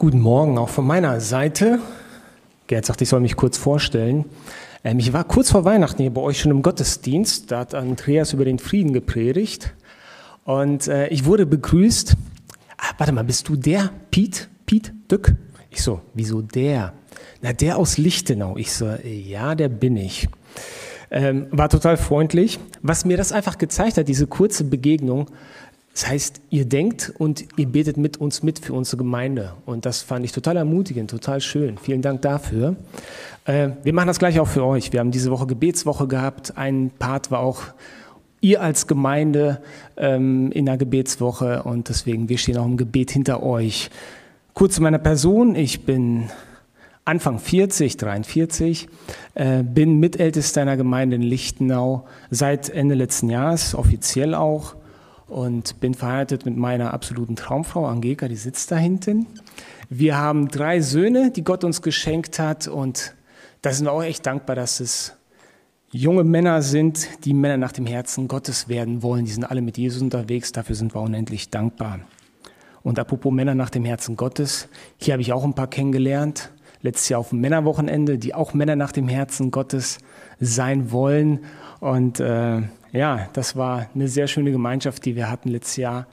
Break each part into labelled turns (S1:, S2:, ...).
S1: Guten Morgen auch von meiner Seite. Gerd sagt, ich soll mich kurz vorstellen. Ähm, ich war kurz vor Weihnachten hier bei euch schon im Gottesdienst. Da hat Andreas über den Frieden gepredigt. Und äh, ich wurde begrüßt. Ah, warte mal, bist du der Piet? Piet Dück? Ich so, wieso der? Na, der aus Lichtenau. Ich so, ja, der bin ich. Ähm, war total freundlich. Was mir das einfach gezeigt hat, diese kurze Begegnung, das heißt, ihr denkt und ihr betet mit uns mit für unsere Gemeinde. Und das fand ich total ermutigend, total schön. Vielen Dank dafür. Äh, wir machen das gleich auch für euch. Wir haben diese Woche Gebetswoche gehabt. Ein Part war auch ihr als Gemeinde ähm, in der Gebetswoche. Und deswegen, wir stehen auch im Gebet hinter euch. Kurz zu meiner Person. Ich bin Anfang 40, 43, äh, bin Mitältester einer Gemeinde in Lichtenau seit Ende letzten Jahres, offiziell auch und bin verheiratet mit meiner absoluten Traumfrau Angeka, die sitzt da hinten. Wir haben drei Söhne, die Gott uns geschenkt hat und da sind wir auch echt dankbar, dass es junge Männer sind, die Männer nach dem Herzen Gottes werden wollen. Die sind alle mit Jesus unterwegs, dafür sind wir unendlich dankbar. Und apropos Männer nach dem Herzen Gottes, hier habe ich auch ein paar kennengelernt, letztes Jahr auf dem Männerwochenende, die auch Männer nach dem Herzen Gottes sein wollen. Und äh, ja, das war eine sehr schöne Gemeinschaft, die wir hatten letztes Jahr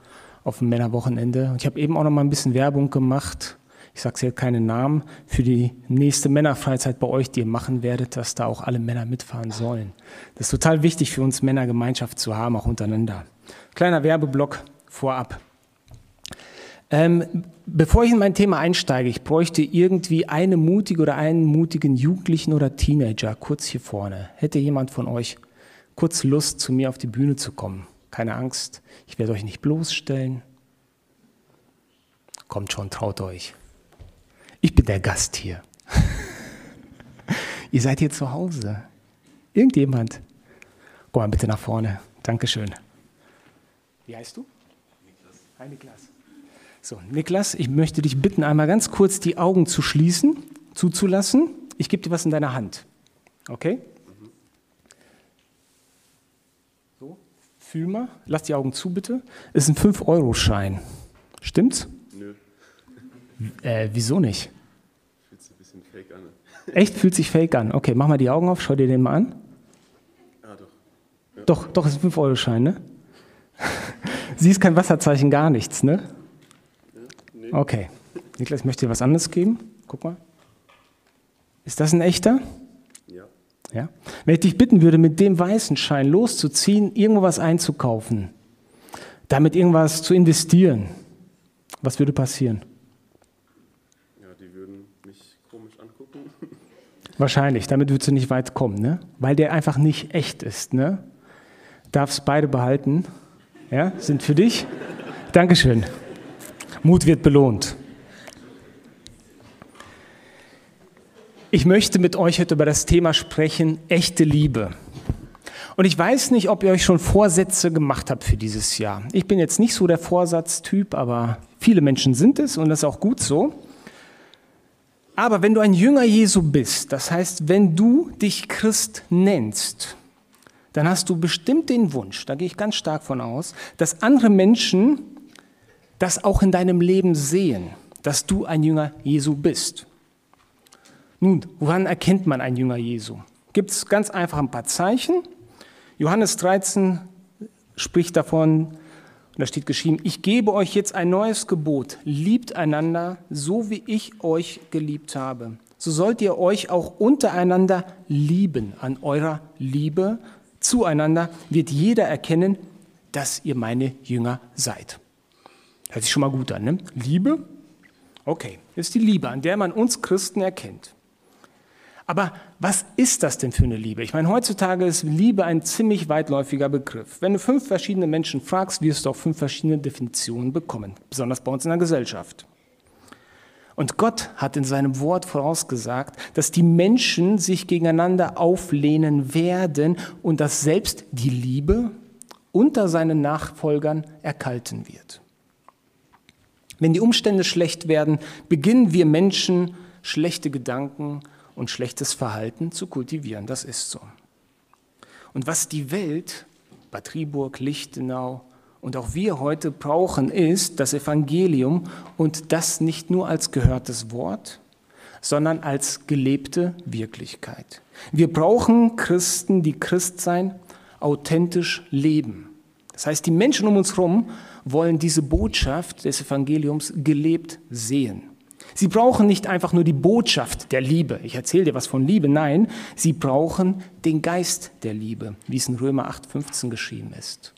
S1: auf dem Männerwochenende. Und ich habe eben auch noch mal ein bisschen Werbung gemacht. Ich sage jetzt keinen Namen für die nächste Männerfreizeit bei euch, die ihr machen werdet, dass da auch alle Männer mitfahren sollen. Das ist total wichtig für uns Männer, Gemeinschaft zu haben, auch untereinander. Kleiner Werbeblock vorab. Ähm, bevor ich in mein Thema einsteige, ich bräuchte irgendwie eine mutige oder einen mutigen Jugendlichen oder Teenager kurz hier vorne. Hätte jemand von euch kurz Lust, zu mir auf die Bühne zu kommen. Keine Angst, ich werde euch nicht bloßstellen. Kommt schon, traut euch. Ich bin der Gast hier. Ihr seid hier zu Hause. Irgendjemand? Komm mal bitte nach vorne. Dankeschön. Wie heißt du? Niklas. Hi Niklas. So, Niklas, ich möchte dich bitten, einmal ganz kurz die Augen zu schließen, zuzulassen. Ich gebe dir was in deiner Hand. Okay? Fühl mal, lass die Augen zu bitte. Ist ein 5-Euro-Schein. Stimmt's? Nö. Äh, wieso nicht? Fühlt sich ein bisschen fake an. Echt? Fühlt sich fake an. Okay, mach mal die Augen auf, schau dir den mal an. Ah, doch. Ja. Doch, doch, ist ein 5-Euro-Schein, ne? Siehst kein Wasserzeichen, gar nichts, ne? Ja, nee. Okay. Niklas, ich möchte dir was anderes geben. Guck mal. Ist das ein echter? Ja? Wenn ich dich bitten würde, mit dem weißen Schein loszuziehen, irgendwo was einzukaufen, damit irgendwas zu investieren, was würde passieren?
S2: Ja, die würden mich komisch angucken.
S1: Wahrscheinlich, damit würdest du nicht weit kommen, ne? weil der einfach nicht echt ist. Ne? Darfst beide behalten, ja? sind für dich. Dankeschön. Mut wird belohnt. Ich möchte mit euch heute über das Thema sprechen, echte Liebe. Und ich weiß nicht, ob ihr euch schon Vorsätze gemacht habt für dieses Jahr. Ich bin jetzt nicht so der Vorsatztyp, aber viele Menschen sind es und das ist auch gut so. Aber wenn du ein Jünger Jesu bist, das heißt, wenn du dich Christ nennst, dann hast du bestimmt den Wunsch, da gehe ich ganz stark von aus, dass andere Menschen das auch in deinem Leben sehen, dass du ein Jünger Jesu bist. Nun, woran erkennt man ein Jünger Jesu? Gibt es ganz einfach ein paar Zeichen. Johannes 13 spricht davon, und da steht geschrieben, ich gebe euch jetzt ein neues Gebot, liebt einander, so wie ich euch geliebt habe. So sollt ihr euch auch untereinander lieben. An eurer Liebe zueinander wird jeder erkennen, dass ihr meine Jünger seid. Hört sich schon mal gut an, ne? Liebe? Okay, das ist die Liebe, an der man uns Christen erkennt. Aber was ist das denn für eine Liebe? Ich meine, heutzutage ist Liebe ein ziemlich weitläufiger Begriff. Wenn du fünf verschiedene Menschen fragst, wirst du auch fünf verschiedene Definitionen bekommen, besonders bei uns in der Gesellschaft. Und Gott hat in seinem Wort vorausgesagt, dass die Menschen sich gegeneinander auflehnen werden und dass selbst die Liebe unter seinen Nachfolgern erkalten wird. Wenn die Umstände schlecht werden, beginnen wir Menschen schlechte Gedanken und schlechtes Verhalten zu kultivieren. Das ist so. Und was die Welt, Bad Triburg, Lichtenau und auch wir heute brauchen, ist das Evangelium und das nicht nur als gehörtes Wort, sondern als gelebte Wirklichkeit. Wir brauchen Christen, die Christsein authentisch leben. Das heißt, die Menschen um uns herum wollen diese Botschaft des Evangeliums gelebt sehen. Sie brauchen nicht einfach nur die Botschaft der Liebe. Ich erzähle dir was von Liebe. Nein, sie brauchen den Geist der Liebe, wie es in Römer 8,15 geschrieben ist.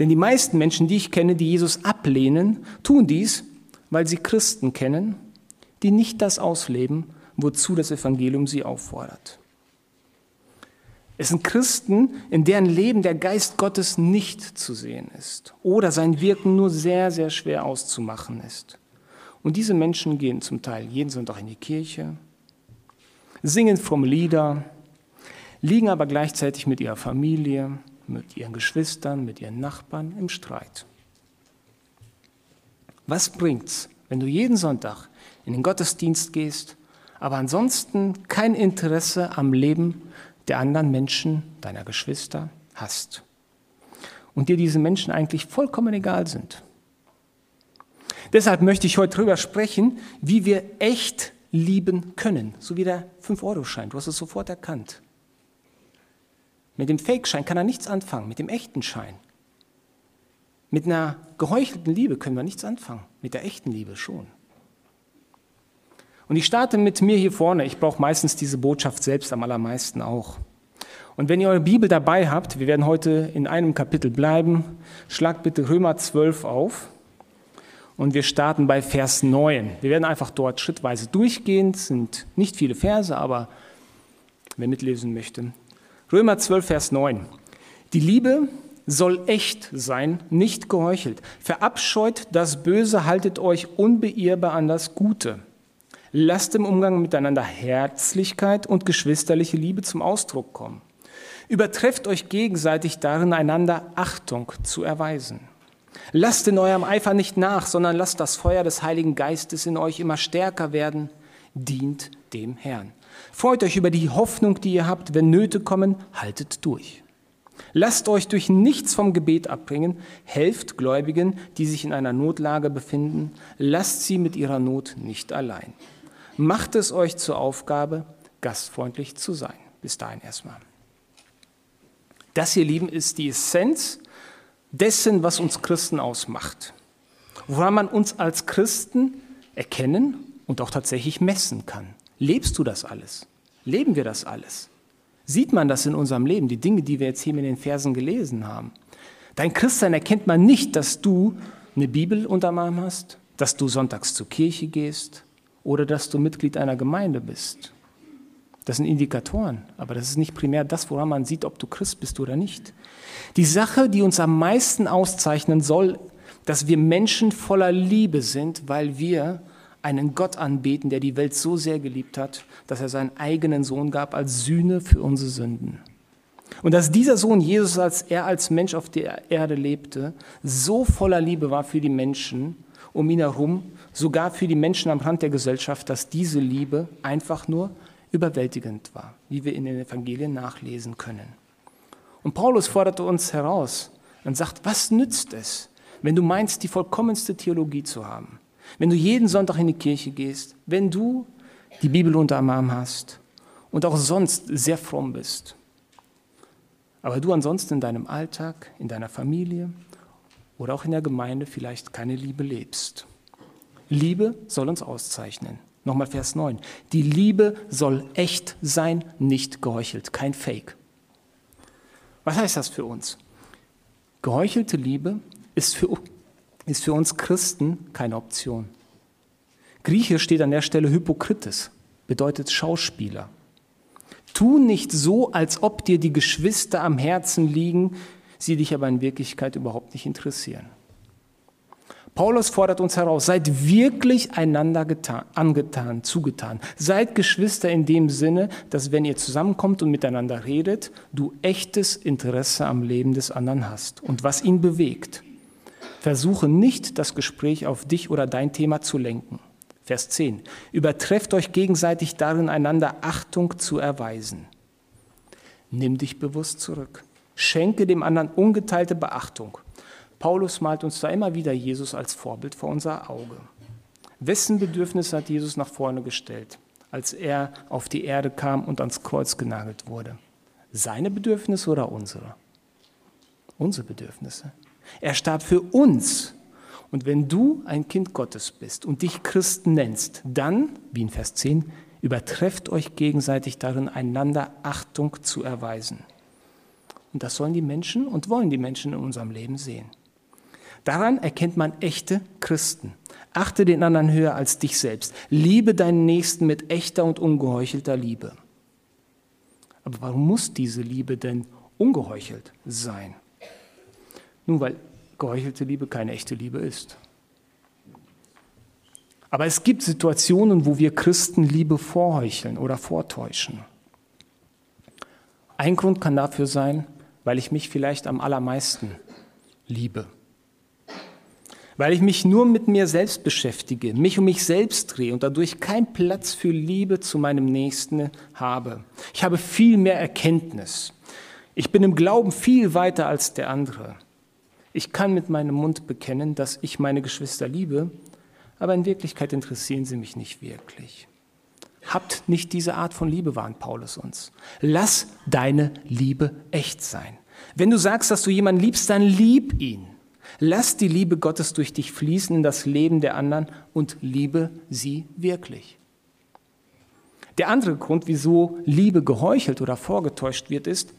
S1: Denn die meisten Menschen, die ich kenne, die Jesus ablehnen, tun dies, weil sie Christen kennen, die nicht das ausleben, wozu das Evangelium sie auffordert. Es sind Christen, in deren Leben der Geist Gottes nicht zu sehen ist oder sein Wirken nur sehr, sehr schwer auszumachen ist. Und diese Menschen gehen zum Teil jeden Sonntag in die Kirche, singen fromme Lieder, liegen aber gleichzeitig mit ihrer Familie, mit ihren Geschwistern, mit ihren Nachbarn im Streit. Was bringt's, wenn du jeden Sonntag in den Gottesdienst gehst, aber ansonsten kein Interesse am Leben der anderen Menschen, deiner Geschwister hast? Und dir diese Menschen eigentlich vollkommen egal sind? Deshalb möchte ich heute darüber sprechen, wie wir echt lieben können, so wie der 5-Euro-Schein. Du hast es sofort erkannt. Mit dem Fake-Schein kann er nichts anfangen, mit dem echten Schein. Mit einer geheuchelten Liebe können wir nichts anfangen, mit der echten Liebe schon. Und ich starte mit mir hier vorne. Ich brauche meistens diese Botschaft selbst am allermeisten auch. Und wenn ihr eure Bibel dabei habt, wir werden heute in einem Kapitel bleiben, schlagt bitte Römer 12 auf. Und wir starten bei Vers 9. Wir werden einfach dort schrittweise durchgehen. Es sind nicht viele Verse, aber wer mitlesen möchte. Römer 12, Vers 9. Die Liebe soll echt sein, nicht geheuchelt. Verabscheut das Böse, haltet euch unbeirrbar an das Gute. Lasst im Umgang miteinander Herzlichkeit und geschwisterliche Liebe zum Ausdruck kommen. Übertrefft euch gegenseitig darin, einander Achtung zu erweisen. Lasst in eurem Eifer nicht nach, sondern lasst das Feuer des Heiligen Geistes in euch immer stärker werden. Dient dem Herrn. Freut euch über die Hoffnung, die ihr habt. Wenn Nöte kommen, haltet durch. Lasst euch durch nichts vom Gebet abbringen. Helft Gläubigen, die sich in einer Notlage befinden. Lasst sie mit ihrer Not nicht allein. Macht es euch zur Aufgabe, gastfreundlich zu sein. Bis dahin erstmal. Das hier, Lieben, ist die Essenz dessen, was uns Christen ausmacht. Woran man uns als Christen erkennen und auch tatsächlich messen kann. Lebst du das alles? Leben wir das alles? Sieht man das in unserem Leben, die Dinge, die wir jetzt hier mit den Versen gelesen haben? Dein Christsein erkennt man nicht, dass du eine Bibel unterm Arm hast, dass du sonntags zur Kirche gehst oder dass du Mitglied einer Gemeinde bist. Das sind Indikatoren, aber das ist nicht primär das, woran man sieht, ob du Christ bist oder nicht. Die Sache, die uns am meisten auszeichnen soll, dass wir Menschen voller Liebe sind, weil wir einen Gott anbeten, der die Welt so sehr geliebt hat, dass er seinen eigenen Sohn gab als Sühne für unsere Sünden. Und dass dieser Sohn Jesus, als er als Mensch auf der Erde lebte, so voller Liebe war für die Menschen um ihn herum, sogar für die Menschen am Rand der Gesellschaft, dass diese Liebe einfach nur überwältigend war, wie wir in den Evangelien nachlesen können. Und Paulus forderte uns heraus und sagt, was nützt es, wenn du meinst, die vollkommenste Theologie zu haben? Wenn du jeden Sonntag in die Kirche gehst, wenn du die Bibel unter dem Arm hast und auch sonst sehr fromm bist, aber du ansonsten in deinem Alltag, in deiner Familie oder auch in der Gemeinde vielleicht keine Liebe lebst. Liebe soll uns auszeichnen. Nochmal Vers 9. Die Liebe soll echt sein, nicht geheuchelt, kein Fake. Was heißt das für uns? Geheuchelte Liebe ist für, ist für uns Christen keine Option. Griechisch steht an der Stelle Hypokrites, bedeutet Schauspieler. Tu nicht so, als ob dir die Geschwister am Herzen liegen, sie dich aber in Wirklichkeit überhaupt nicht interessieren. Paulus fordert uns heraus, seid wirklich einander getan, angetan, zugetan. Seid Geschwister in dem Sinne, dass wenn ihr zusammenkommt und miteinander redet, du echtes Interesse am Leben des anderen hast und was ihn bewegt. Versuche nicht, das Gespräch auf dich oder dein Thema zu lenken. Vers 10. Übertrefft euch gegenseitig darin, einander Achtung zu erweisen. Nimm dich bewusst zurück. Schenke dem anderen ungeteilte Beachtung. Paulus malt uns da immer wieder Jesus als Vorbild vor unser Auge. Wessen Bedürfnis hat Jesus nach vorne gestellt, als er auf die Erde kam und ans Kreuz genagelt wurde? Seine Bedürfnisse oder unsere? Unsere Bedürfnisse. Er starb für uns. Und wenn du ein Kind Gottes bist und dich Christen nennst, dann, wie in Vers 10, übertrefft euch gegenseitig darin, einander Achtung zu erweisen. Und das sollen die Menschen und wollen die Menschen in unserem Leben sehen. Daran erkennt man echte Christen. Achte den anderen höher als dich selbst. Liebe deinen Nächsten mit echter und ungeheuchelter Liebe. Aber warum muss diese Liebe denn ungeheuchelt sein? Nun, weil geheuchelte Liebe keine echte Liebe ist. Aber es gibt Situationen, wo wir Christen Liebe vorheucheln oder vortäuschen. Ein Grund kann dafür sein, weil ich mich vielleicht am allermeisten liebe. Weil ich mich nur mit mir selbst beschäftige, mich um mich selbst drehe und dadurch keinen Platz für Liebe zu meinem Nächsten habe. Ich habe viel mehr Erkenntnis. Ich bin im Glauben viel weiter als der andere. Ich kann mit meinem Mund bekennen, dass ich meine Geschwister liebe, aber in Wirklichkeit interessieren sie mich nicht wirklich. Habt nicht diese Art von Liebe, warnt Paulus uns. Lass deine Liebe echt sein. Wenn du sagst, dass du jemanden liebst, dann lieb ihn. Lass die Liebe Gottes durch dich fließen in das Leben der anderen und liebe sie wirklich. Der andere Grund, wieso Liebe geheuchelt oder vorgetäuscht wird, ist,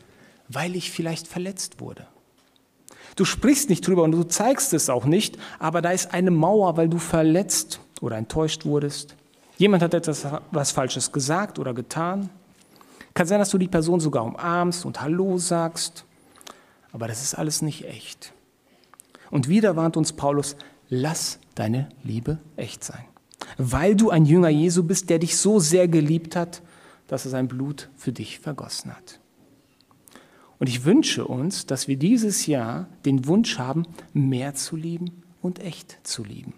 S1: weil ich vielleicht verletzt wurde. Du sprichst nicht drüber und du zeigst es auch nicht, aber da ist eine Mauer, weil du verletzt oder enttäuscht wurdest. Jemand hat etwas was Falsches gesagt oder getan. Kann sein, dass du die Person sogar umarmst und Hallo sagst, aber das ist alles nicht echt. Und wieder warnt uns Paulus, lass deine Liebe echt sein. Weil du ein Jünger Jesu bist, der dich so sehr geliebt hat, dass er sein Blut für dich vergossen hat. Und ich wünsche uns, dass wir dieses Jahr den Wunsch haben, mehr zu lieben und echt zu lieben.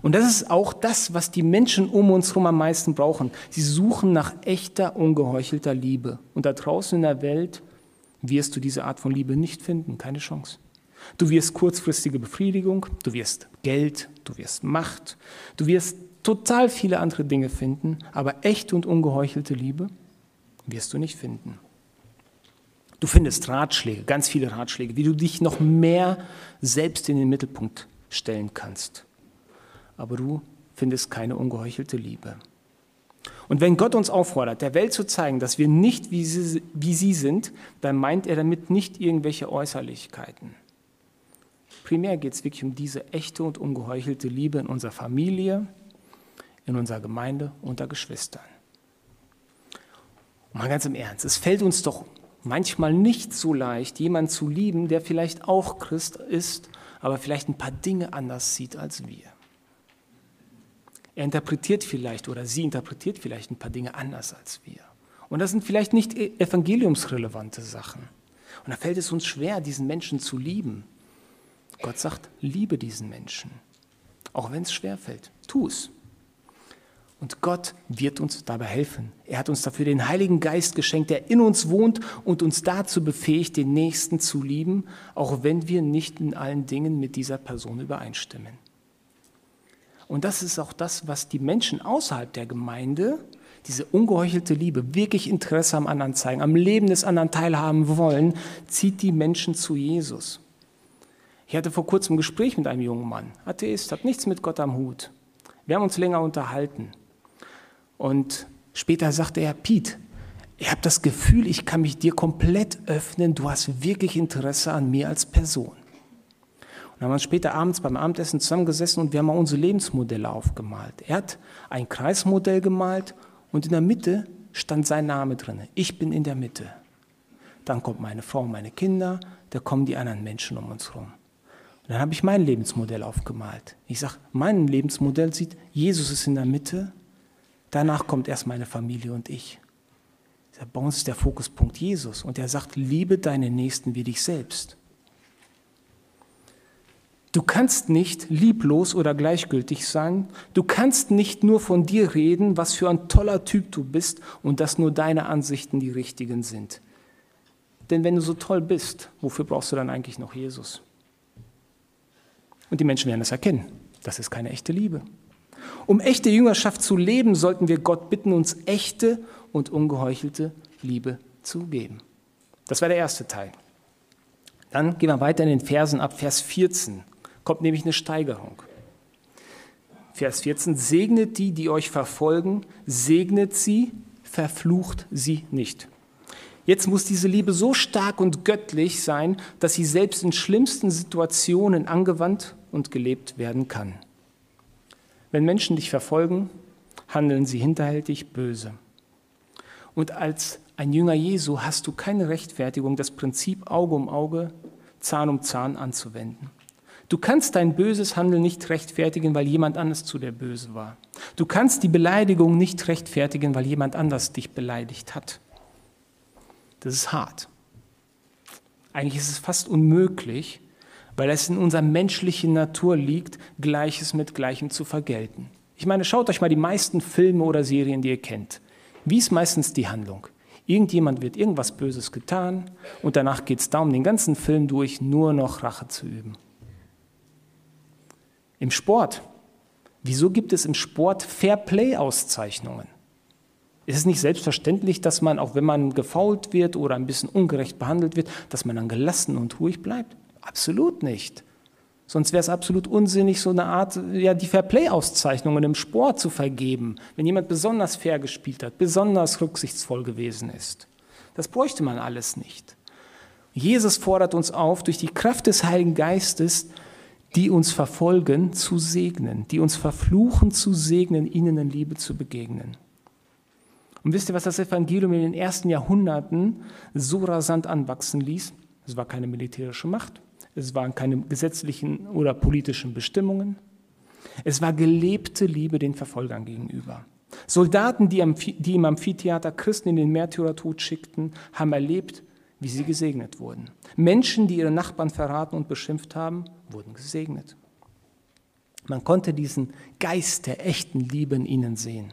S1: Und das ist auch das, was die Menschen um uns herum am meisten brauchen. Sie suchen nach echter, ungeheuchelter Liebe. Und da draußen in der Welt wirst du diese Art von Liebe nicht finden, keine Chance. Du wirst kurzfristige Befriedigung, du wirst Geld, du wirst Macht, du wirst total viele andere Dinge finden, aber echte und ungeheuchelte Liebe wirst du nicht finden. Du findest Ratschläge, ganz viele Ratschläge, wie du dich noch mehr selbst in den Mittelpunkt stellen kannst. Aber du findest keine ungeheuchelte Liebe. Und wenn Gott uns auffordert, der Welt zu zeigen, dass wir nicht wie sie, wie sie sind, dann meint er damit nicht irgendwelche Äußerlichkeiten. Primär geht es wirklich um diese echte und ungeheuchelte Liebe in unserer Familie, in unserer Gemeinde, unter Geschwistern. Und mal ganz im Ernst, es fällt uns doch manchmal nicht so leicht, jemanden zu lieben, der vielleicht auch Christ ist, aber vielleicht ein paar Dinge anders sieht als wir. Er interpretiert vielleicht oder sie interpretiert vielleicht ein paar Dinge anders als wir. Und das sind vielleicht nicht e- evangeliumsrelevante Sachen. Und da fällt es uns schwer, diesen Menschen zu lieben. Gott sagt, liebe diesen Menschen. Auch wenn es schwer fällt, tu es. Und Gott wird uns dabei helfen. Er hat uns dafür den Heiligen Geist geschenkt, der in uns wohnt und uns dazu befähigt, den Nächsten zu lieben, auch wenn wir nicht in allen Dingen mit dieser Person übereinstimmen. Und das ist auch das, was die Menschen außerhalb der Gemeinde, diese ungeheuchelte Liebe, wirklich Interesse am anderen zeigen, am Leben des anderen teilhaben wollen, zieht die Menschen zu Jesus. Ich hatte vor kurzem ein Gespräch mit einem jungen Mann, Atheist, hat nichts mit Gott am Hut. Wir haben uns länger unterhalten. Und später sagte er, Piet, ich habe das Gefühl, ich kann mich dir komplett öffnen, du hast wirklich Interesse an mir als Person. Und dann haben wir uns später abends beim Abendessen zusammengesessen und wir haben mal unsere Lebensmodelle aufgemalt. Er hat ein Kreismodell gemalt und in der Mitte stand sein Name drin. Ich bin in der Mitte. Dann kommt meine Frau, meine Kinder, da kommen die anderen Menschen um uns herum. Und dann habe ich mein Lebensmodell aufgemalt. Ich sage, mein Lebensmodell sieht, Jesus ist in der Mitte Danach kommt erst meine Familie und ich. Bei uns ist der Fokuspunkt Jesus und er sagt, liebe deinen Nächsten wie dich selbst. Du kannst nicht lieblos oder gleichgültig sein. Du kannst nicht nur von dir reden, was für ein toller Typ du bist und dass nur deine Ansichten die richtigen sind. Denn wenn du so toll bist, wofür brauchst du dann eigentlich noch Jesus? Und die Menschen werden es erkennen. Das ist keine echte Liebe. Um echte Jüngerschaft zu leben, sollten wir Gott bitten, uns echte und ungeheuchelte Liebe zu geben. Das war der erste Teil. Dann gehen wir weiter in den Versen ab Vers 14. Kommt nämlich eine Steigerung. Vers 14, segnet die, die euch verfolgen, segnet sie, verflucht sie nicht. Jetzt muss diese Liebe so stark und göttlich sein, dass sie selbst in schlimmsten Situationen angewandt und gelebt werden kann. Wenn Menschen dich verfolgen, handeln sie hinterhältig böse. Und als ein Jünger Jesu hast du keine Rechtfertigung, das Prinzip Auge um Auge, Zahn um Zahn anzuwenden. Du kannst dein böses Handeln nicht rechtfertigen, weil jemand anders zu dir böse war. Du kannst die Beleidigung nicht rechtfertigen, weil jemand anders dich beleidigt hat. Das ist hart. Eigentlich ist es fast unmöglich, weil es in unserer menschlichen Natur liegt, Gleiches mit Gleichem zu vergelten. Ich meine, schaut euch mal die meisten Filme oder Serien, die ihr kennt. Wie ist meistens die Handlung? Irgendjemand wird irgendwas Böses getan und danach geht es darum, den ganzen Film durch nur noch Rache zu üben. Im Sport. Wieso gibt es im Sport Fair-Play-Auszeichnungen? Ist es nicht selbstverständlich, dass man, auch wenn man gefault wird oder ein bisschen ungerecht behandelt wird, dass man dann gelassen und ruhig bleibt? Absolut nicht. Sonst wäre es absolut unsinnig, so eine Art, ja, die Fair-Play-Auszeichnungen im Sport zu vergeben, wenn jemand besonders fair gespielt hat, besonders rücksichtsvoll gewesen ist. Das bräuchte man alles nicht. Jesus fordert uns auf, durch die Kraft des Heiligen Geistes, die uns verfolgen, zu segnen, die uns verfluchen, zu segnen, ihnen in Liebe zu begegnen. Und wisst ihr, was das Evangelium in den ersten Jahrhunderten so rasant anwachsen ließ? Es war keine militärische Macht. Es waren keine gesetzlichen oder politischen Bestimmungen. Es war gelebte Liebe den Verfolgern gegenüber. Soldaten, die, im Amphitheater Christen in den Märtyrertod schickten, haben erlebt, wie sie gesegnet wurden. Menschen, die ihre Nachbarn verraten und beschimpft haben, wurden gesegnet. Man konnte diesen Geist der echten Liebe in ihnen sehen.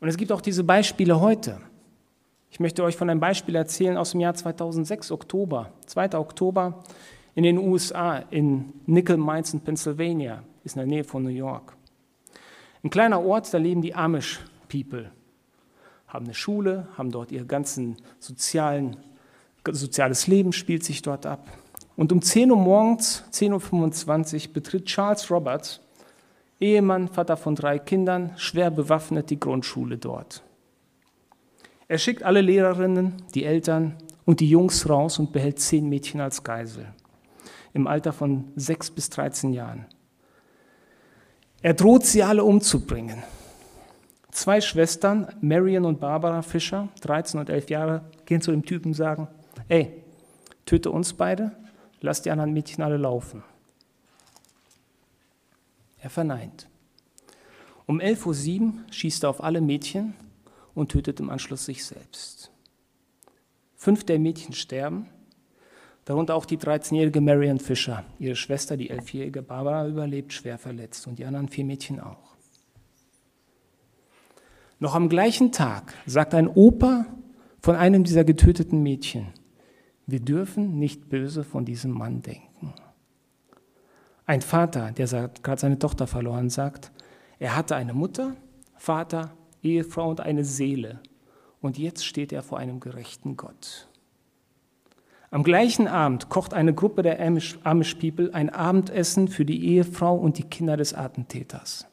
S1: Und es gibt auch diese Beispiele heute. Ich möchte euch von einem Beispiel erzählen aus dem Jahr 2006, Oktober, 2. Oktober in den USA, in Nickel Mines in Pennsylvania, ist in der Nähe von New York. Ein kleiner Ort, da leben die Amish People, haben eine Schule, haben dort ihr ganzen sozialen, soziales Leben spielt sich dort ab. Und um 10 Uhr morgens, 10.25 Uhr, betritt Charles Roberts, Ehemann, Vater von drei Kindern, schwer bewaffnet die Grundschule dort. Er schickt alle Lehrerinnen, die Eltern und die Jungs raus und behält zehn Mädchen als Geisel im Alter von sechs bis 13 Jahren. Er droht sie alle umzubringen. Zwei Schwestern, Marion und Barbara Fischer, 13 und 11 Jahre, gehen zu dem Typen und sagen, ey, töte uns beide, lass die anderen Mädchen alle laufen. Er verneint. Um 11.07 Uhr schießt er auf alle Mädchen und tötet im Anschluss sich selbst. Fünf der Mädchen sterben, darunter auch die 13-jährige Marion Fisher. Ihre Schwester, die 11-jährige Barbara, überlebt schwer verletzt und die anderen vier Mädchen auch. Noch am gleichen Tag sagt ein Opa von einem dieser getöteten Mädchen, wir dürfen nicht böse von diesem Mann denken. Ein Vater, der gerade seine Tochter verloren, sagt, er hatte eine Mutter, Vater Ehefrau und eine Seele. Und jetzt steht er vor einem gerechten Gott. Am gleichen Abend kocht eine Gruppe der Amish, People ein Abendessen für die Ehefrau und die Kinder des Attentäters.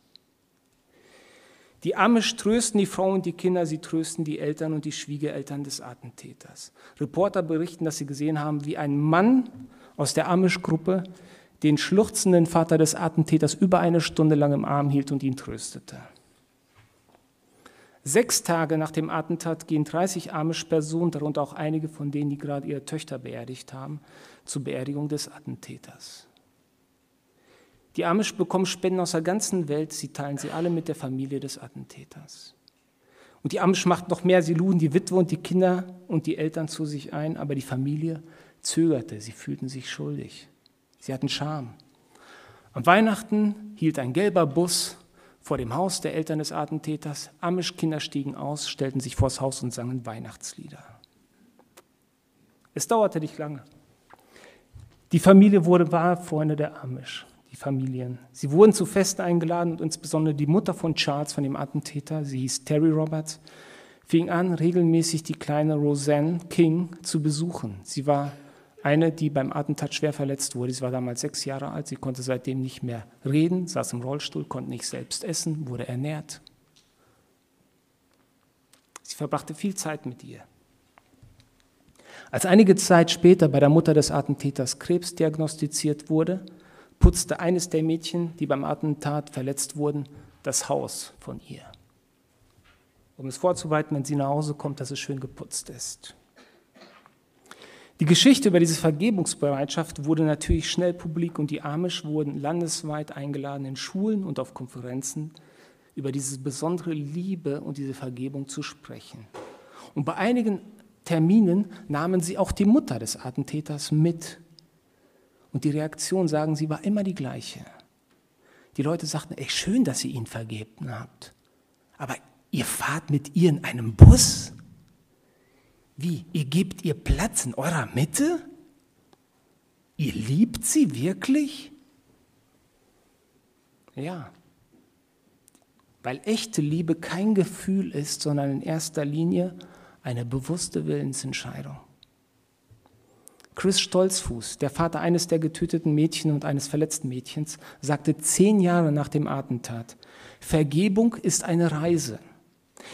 S1: Die Amish trösten die Frau und die Kinder, sie trösten die Eltern und die Schwiegereltern des Attentäters. Reporter berichten, dass sie gesehen haben, wie ein Mann aus der Amish-Gruppe den schluchzenden Vater des Attentäters über eine Stunde lang im Arm hielt und ihn tröstete. Sechs Tage nach dem Attentat gehen 30 Amish-Personen, darunter auch einige von denen, die gerade ihre Töchter beerdigt haben, zur Beerdigung des Attentäters. Die Amish bekommen Spenden aus der ganzen Welt, sie teilen sie alle mit der Familie des Attentäters. Und die Amish machten noch mehr, sie luden die Witwe und die Kinder und die Eltern zu sich ein, aber die Familie zögerte, sie fühlten sich schuldig, sie hatten Scham. Am Weihnachten hielt ein gelber Bus vor dem Haus der Eltern des Attentäters. Amish-Kinder stiegen aus, stellten sich vors Haus und sangen Weihnachtslieder. Es dauerte nicht lange. Die Familie wurde, war Freunde der Amish, die Familien. Sie wurden zu Festen eingeladen und insbesondere die Mutter von Charles, von dem Attentäter, sie hieß Terry Roberts, fing an, regelmäßig die kleine Roseanne King zu besuchen. Sie war eine, die beim Attentat schwer verletzt wurde. Sie war damals sechs Jahre alt, sie konnte seitdem nicht mehr reden, saß im Rollstuhl, konnte nicht selbst essen, wurde ernährt. Sie verbrachte viel Zeit mit ihr. Als einige Zeit später bei der Mutter des Attentäters Krebs diagnostiziert wurde, putzte eines der Mädchen, die beim Attentat verletzt wurden, das Haus von ihr. Um es vorzubereiten, wenn sie nach Hause kommt, dass es schön geputzt ist. Die Geschichte über diese Vergebungsbereitschaft wurde natürlich schnell publik und die Amish wurden landesweit eingeladen, in Schulen und auf Konferenzen über diese besondere Liebe und diese Vergebung zu sprechen. Und bei einigen Terminen nahmen sie auch die Mutter des Attentäters mit. Und die Reaktion, sagen sie, war immer die gleiche. Die Leute sagten, ey, schön, dass ihr ihn vergeben habt. Aber ihr fahrt mit ihr in einem Bus? Wie, ihr gebt ihr Platz in eurer Mitte? Ihr liebt sie wirklich? Ja, weil echte Liebe kein Gefühl ist, sondern in erster Linie eine bewusste Willensentscheidung. Chris Stolzfuß, der Vater eines der getöteten Mädchen und eines verletzten Mädchens, sagte zehn Jahre nach dem Attentat, Vergebung ist eine Reise.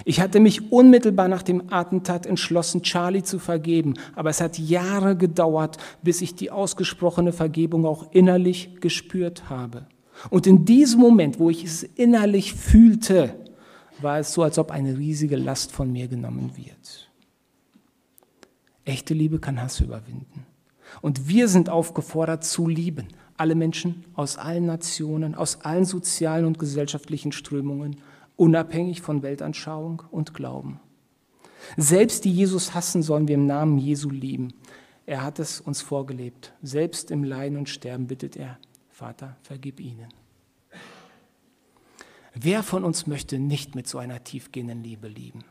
S1: Ich hatte mich unmittelbar nach dem Attentat entschlossen, Charlie zu vergeben, aber es hat Jahre gedauert, bis ich die ausgesprochene Vergebung auch innerlich gespürt habe. Und in diesem Moment, wo ich es innerlich fühlte, war es so, als ob eine riesige Last von mir genommen wird. Echte Liebe kann Hass überwinden. Und wir sind aufgefordert zu lieben. Alle Menschen aus allen Nationen, aus allen sozialen und gesellschaftlichen Strömungen, unabhängig von Weltanschauung und Glauben. Selbst die Jesus hassen, sollen wir im Namen Jesu lieben. Er hat es uns vorgelebt. Selbst im Leiden und Sterben bittet er, Vater, vergib ihnen. Wer von uns möchte nicht mit so einer tiefgehenden Liebe lieben?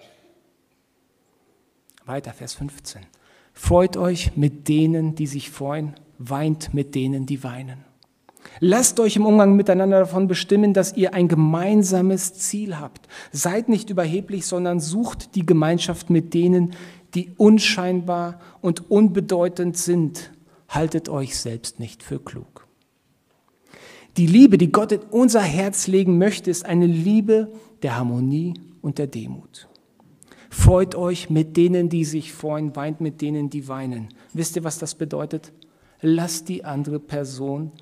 S1: Weiter, Vers 15. Freut euch mit denen, die sich freuen, weint mit denen, die weinen. Lasst euch im Umgang miteinander davon bestimmen, dass ihr ein gemeinsames Ziel habt. Seid nicht überheblich, sondern sucht die Gemeinschaft mit denen, die unscheinbar und unbedeutend sind. Haltet euch selbst nicht für klug. Die Liebe, die Gott in unser Herz legen möchte, ist eine Liebe der Harmonie und der Demut. Freut euch mit denen, die sich freuen, weint mit denen, die weinen. Wisst ihr, was das bedeutet? Lasst die andere Person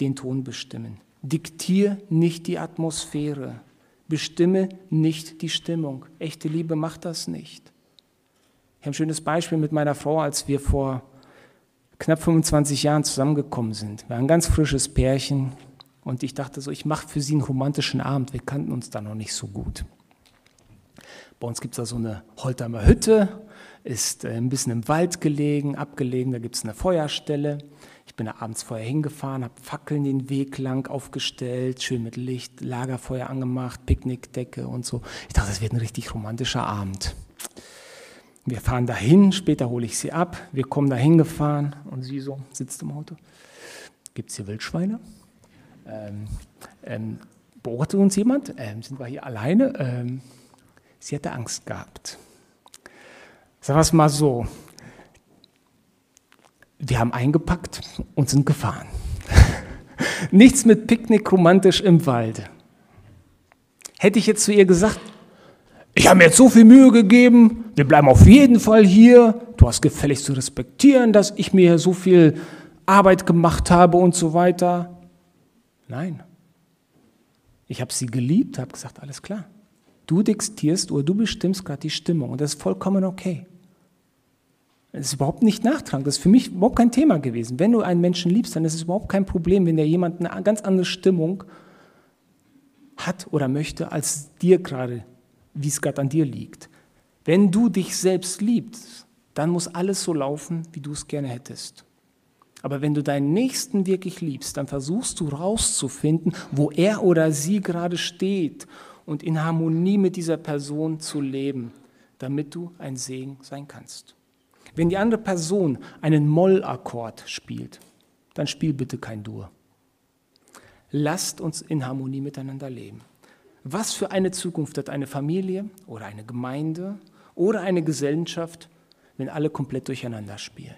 S1: den Ton bestimmen. Diktier nicht die Atmosphäre. Bestimme nicht die Stimmung. Echte Liebe macht das nicht. Ich habe ein schönes Beispiel mit meiner Frau, als wir vor knapp 25 Jahren zusammengekommen sind. Wir waren ein ganz frisches Pärchen und ich dachte so, ich mache für sie einen romantischen Abend. Wir kannten uns da noch nicht so gut. Bei uns gibt es da so eine Holtheimer Hütte, ist äh, ein bisschen im Wald gelegen, abgelegen, da gibt es eine Feuerstelle. Bin da abends vorher hingefahren, habe Fackeln den Weg lang aufgestellt, schön mit Licht, Lagerfeuer angemacht, Picknickdecke und so. Ich dachte, das wird ein richtig romantischer Abend. Wir fahren dahin, später hole ich sie ab. Wir kommen dahin gefahren und sie so sitzt im Auto. Gibt es hier Wildschweine? Ähm, ähm, beobachtet uns jemand? Ähm, sind wir hier alleine? Ähm, sie hatte Angst gehabt. Sagen wir es mal so, wir haben eingepackt und sind gefahren. Nichts mit Picknick romantisch im Wald. Hätte ich jetzt zu ihr gesagt, ich habe mir jetzt so viel Mühe gegeben, wir bleiben auf jeden Fall hier, du hast gefälligst zu respektieren, dass ich mir so viel Arbeit gemacht habe und so weiter. Nein. Ich habe sie geliebt, habe gesagt, alles klar. Du diktierst oder du bestimmst gerade die Stimmung und das ist vollkommen okay. Das ist überhaupt nicht nachtragend. Das ist für mich überhaupt kein Thema gewesen. Wenn du einen Menschen liebst, dann ist es überhaupt kein Problem, wenn der jemand eine ganz andere Stimmung hat oder möchte, als dir gerade, wie es gerade an dir liegt. Wenn du dich selbst liebst, dann muss alles so laufen, wie du es gerne hättest. Aber wenn du deinen Nächsten wirklich liebst, dann versuchst du rauszufinden, wo er oder sie gerade steht und in Harmonie mit dieser Person zu leben, damit du ein Segen sein kannst. Wenn die andere Person einen Mollakkord spielt, dann spiel bitte kein Dur. Lasst uns in Harmonie miteinander leben. Was für eine Zukunft hat eine Familie oder eine Gemeinde oder eine Gesellschaft, wenn alle komplett durcheinander spielen?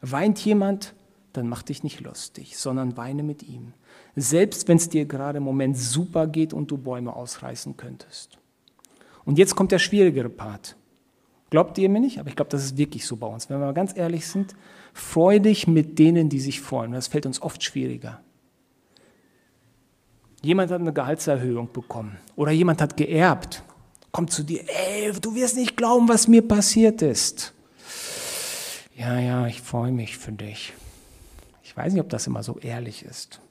S1: Weint jemand, dann mach dich nicht lustig, sondern weine mit ihm. Selbst wenn es dir gerade im Moment super geht und du Bäume ausreißen könntest. Und jetzt kommt der schwierigere Part. Glaubt ihr mir nicht? Aber ich glaube, das ist wirklich so bei uns. Wenn wir mal ganz ehrlich sind, freu dich mit denen, die sich freuen. Das fällt uns oft schwieriger. Jemand hat eine Gehaltserhöhung bekommen oder jemand hat geerbt. Kommt zu dir, ey, du wirst nicht glauben, was mir passiert ist. Ja, ja, ich freue mich für dich. Ich weiß nicht, ob das immer so ehrlich ist.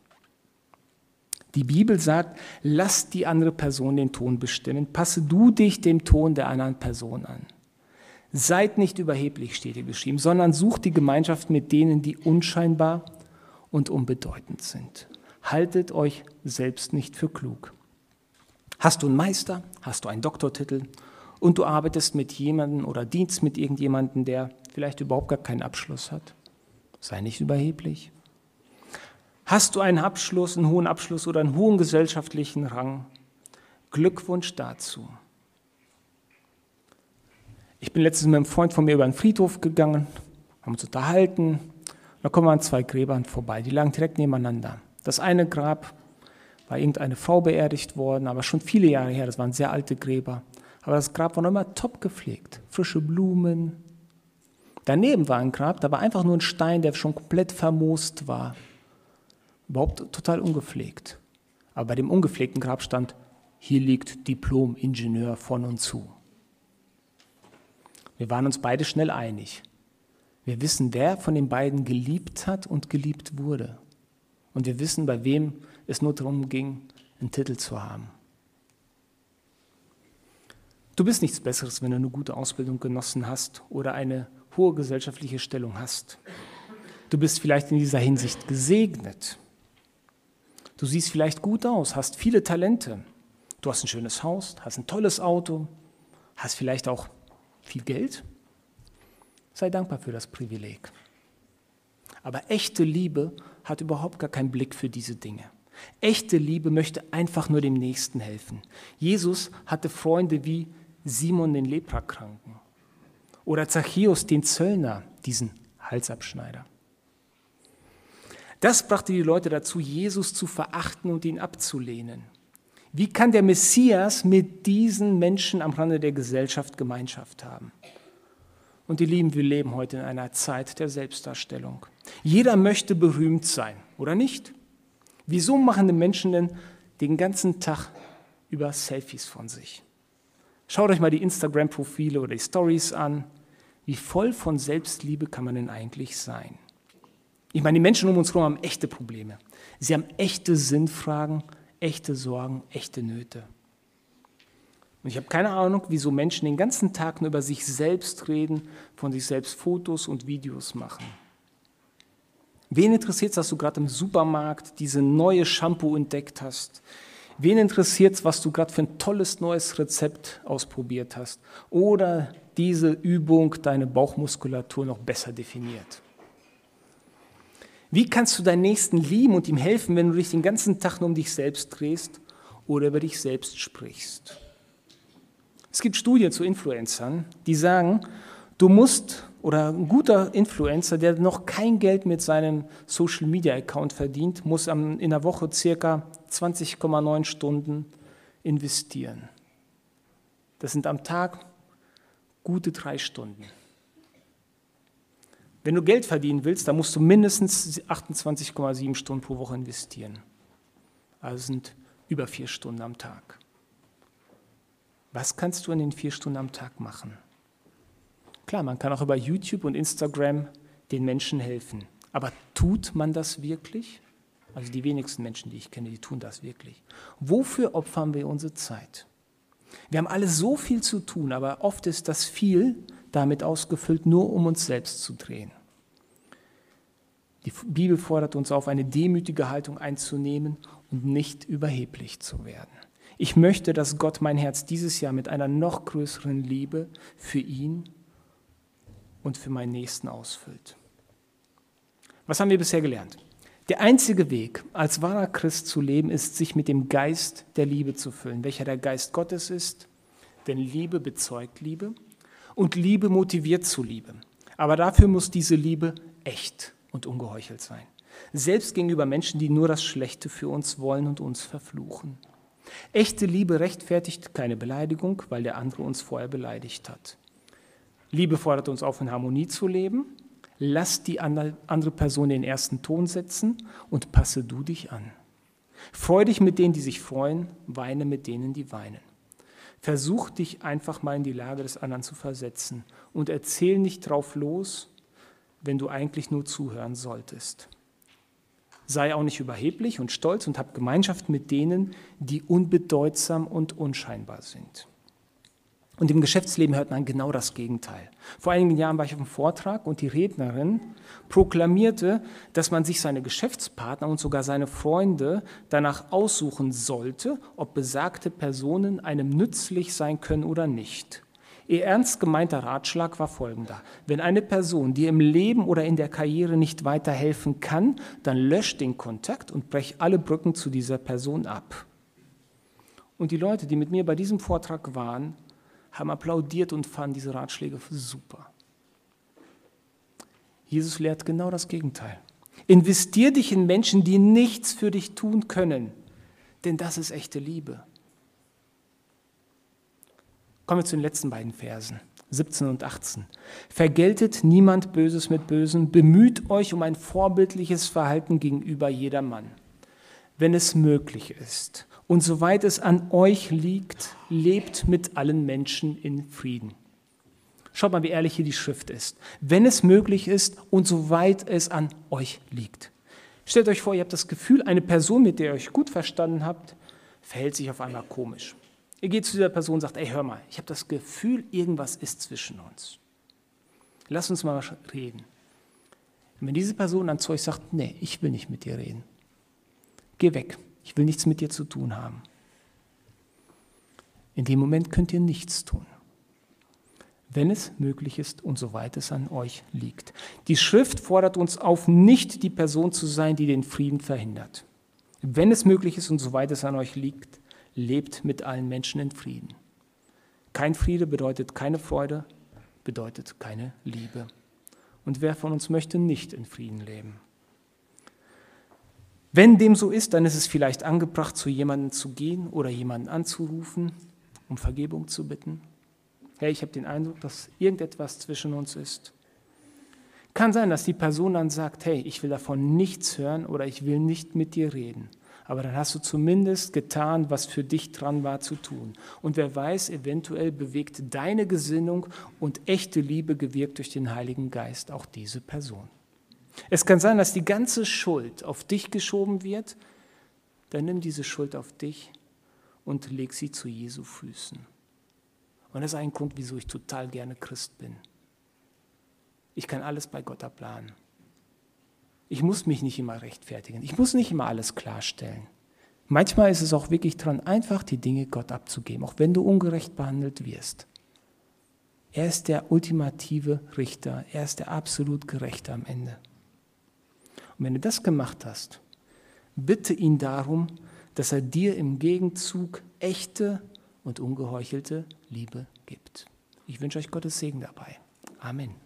S1: Die Bibel sagt, lass die andere Person den Ton bestimmen. Passe du dich dem Ton der anderen Person an. Seid nicht überheblich, steht hier geschrieben, sondern sucht die Gemeinschaft mit denen, die unscheinbar und unbedeutend sind. Haltet euch selbst nicht für klug. Hast du einen Meister, hast du einen Doktortitel und du arbeitest mit jemandem oder dienst mit irgendjemandem, der vielleicht überhaupt gar keinen Abschluss hat? Sei nicht überheblich. Hast du einen Abschluss, einen hohen Abschluss oder einen hohen gesellschaftlichen Rang? Glückwunsch dazu. Ich bin letztens mit einem Freund von mir über einen Friedhof gegangen, haben uns unterhalten. Da kommen wir an zwei Gräbern vorbei, die lagen direkt nebeneinander. Das eine Grab war irgendeine Frau beerdigt worden, aber schon viele Jahre her, das waren sehr alte Gräber. Aber das Grab war noch immer top gepflegt. Frische Blumen. Daneben war ein Grab, da war einfach nur ein Stein, der schon komplett vermoost war. Überhaupt total ungepflegt. Aber bei dem ungepflegten Grab stand, hier liegt Diplom-Ingenieur von und zu. Wir waren uns beide schnell einig. Wir wissen, wer von den beiden geliebt hat und geliebt wurde. Und wir wissen, bei wem es nur darum ging, einen Titel zu haben. Du bist nichts Besseres, wenn du eine gute Ausbildung genossen hast oder eine hohe gesellschaftliche Stellung hast. Du bist vielleicht in dieser Hinsicht gesegnet. Du siehst vielleicht gut aus, hast viele Talente. Du hast ein schönes Haus, hast ein tolles Auto, hast vielleicht auch viel Geld. Sei dankbar für das Privileg. Aber echte Liebe hat überhaupt gar keinen Blick für diese Dinge. Echte Liebe möchte einfach nur dem Nächsten helfen. Jesus hatte Freunde wie Simon den Leprakranken oder Zachäus den Zöllner, diesen Halsabschneider. Das brachte die Leute dazu, Jesus zu verachten und ihn abzulehnen. Wie kann der Messias mit diesen Menschen am Rande der Gesellschaft Gemeinschaft haben? Und die Lieben, wir leben heute in einer Zeit der Selbstdarstellung. Jeder möchte berühmt sein, oder nicht? Wieso machen die Menschen denn den ganzen Tag über Selfies von sich? Schaut euch mal die Instagram-Profile oder die Stories an. Wie voll von Selbstliebe kann man denn eigentlich sein? Ich meine, die Menschen um uns herum haben echte Probleme. Sie haben echte Sinnfragen, echte Sorgen, echte Nöte. Und ich habe keine Ahnung, wieso Menschen den ganzen Tag nur über sich selbst reden, von sich selbst Fotos und Videos machen. Wen interessiert es, dass du gerade im Supermarkt diese neue Shampoo entdeckt hast? Wen interessiert es, was du gerade für ein tolles neues Rezept ausprobiert hast? Oder diese Übung deine Bauchmuskulatur noch besser definiert? Wie kannst du deinen Nächsten lieben und ihm helfen, wenn du dich den ganzen Tag nur um dich selbst drehst oder über dich selbst sprichst? Es gibt Studien zu Influencern, die sagen, du musst, oder ein guter Influencer, der noch kein Geld mit seinem Social Media Account verdient, muss in der Woche circa 20,9 Stunden investieren. Das sind am Tag gute drei Stunden. Wenn du Geld verdienen willst, dann musst du mindestens 28,7 Stunden pro Woche investieren. Also sind über vier Stunden am Tag. Was kannst du in den vier Stunden am Tag machen? Klar, man kann auch über YouTube und Instagram den Menschen helfen. Aber tut man das wirklich? Also die wenigsten Menschen, die ich kenne, die tun das wirklich. Wofür opfern wir unsere Zeit? Wir haben alle so viel zu tun, aber oft ist das viel damit ausgefüllt, nur um uns selbst zu drehen. Die Bibel fordert uns auf, eine demütige Haltung einzunehmen und nicht überheblich zu werden. Ich möchte, dass Gott mein Herz dieses Jahr mit einer noch größeren Liebe für ihn und für meinen Nächsten ausfüllt. Was haben wir bisher gelernt? Der einzige Weg, als wahrer Christ zu leben, ist, sich mit dem Geist der Liebe zu füllen, welcher der Geist Gottes ist. Denn Liebe bezeugt Liebe und Liebe motiviert zu Liebe. Aber dafür muss diese Liebe echt und ungeheuchelt sein. Selbst gegenüber Menschen, die nur das Schlechte für uns wollen und uns verfluchen. Echte Liebe rechtfertigt keine Beleidigung, weil der andere uns vorher beleidigt hat. Liebe fordert uns auf, in Harmonie zu leben. Lass die andere Person den ersten Ton setzen und passe du dich an. Freu dich mit denen, die sich freuen, weine mit denen, die weinen. Versuch dich einfach mal in die Lage des anderen zu versetzen und erzähl nicht drauf los, wenn du eigentlich nur zuhören solltest. Sei auch nicht überheblich und stolz und hab Gemeinschaft mit denen, die unbedeutsam und unscheinbar sind. Und im Geschäftsleben hört man genau das Gegenteil. Vor einigen Jahren war ich auf einem Vortrag und die Rednerin proklamierte, dass man sich seine Geschäftspartner und sogar seine Freunde danach aussuchen sollte, ob besagte Personen einem nützlich sein können oder nicht. Ihr ernst gemeinter Ratschlag war folgender. Wenn eine Person dir im Leben oder in der Karriere nicht weiterhelfen kann, dann lösch den Kontakt und brech alle Brücken zu dieser Person ab. Und die Leute, die mit mir bei diesem Vortrag waren, haben applaudiert und fanden diese Ratschläge super. Jesus lehrt genau das Gegenteil. Investier dich in Menschen, die nichts für dich tun können, denn das ist echte Liebe. Kommen wir zu den letzten beiden Versen, 17 und 18. Vergeltet niemand Böses mit Bösem, bemüht euch um ein vorbildliches Verhalten gegenüber jedermann, wenn es möglich ist und soweit es an euch liegt, lebt mit allen Menschen in Frieden. Schaut mal, wie ehrlich hier die Schrift ist. Wenn es möglich ist und soweit es an euch liegt. Stellt euch vor, ihr habt das Gefühl, eine Person, mit der ihr euch gut verstanden habt, verhält sich auf einmal komisch. Ihr geht zu dieser Person und sagt, ey, hör mal, ich habe das Gefühl, irgendwas ist zwischen uns. Lass uns mal reden. Und wenn diese Person dann zu euch sagt, nee, ich will nicht mit dir reden, geh weg. Ich will nichts mit dir zu tun haben. In dem Moment könnt ihr nichts tun, wenn es möglich ist und soweit es an euch liegt. Die Schrift fordert uns auf, nicht die Person zu sein, die den Frieden verhindert. Wenn es möglich ist und soweit es an euch liegt, lebt mit allen Menschen in Frieden. Kein Friede bedeutet keine Freude, bedeutet keine Liebe. Und wer von uns möchte nicht in Frieden leben? Wenn dem so ist, dann ist es vielleicht angebracht, zu jemandem zu gehen oder jemanden anzurufen, um Vergebung zu bitten. Hey, ich habe den Eindruck, dass irgendetwas zwischen uns ist. Kann sein, dass die Person dann sagt, hey, ich will davon nichts hören oder ich will nicht mit dir reden. Aber dann hast du zumindest getan, was für dich dran war zu tun. Und wer weiß, eventuell bewegt deine Gesinnung und echte Liebe gewirkt durch den Heiligen Geist auch diese Person. Es kann sein, dass die ganze Schuld auf dich geschoben wird. Dann nimm diese Schuld auf dich und leg sie zu Jesu Füßen. Und das ist ein Grund, wieso ich total gerne Christ bin. Ich kann alles bei Gott abladen. Ich muss mich nicht immer rechtfertigen. Ich muss nicht immer alles klarstellen. Manchmal ist es auch wirklich dran, einfach die Dinge Gott abzugeben, auch wenn du ungerecht behandelt wirst. Er ist der ultimative Richter. Er ist der absolut Gerechte am Ende. Und wenn du das gemacht hast, bitte ihn darum, dass er dir im Gegenzug echte und ungeheuchelte Liebe gibt. Ich wünsche euch Gottes Segen dabei. Amen.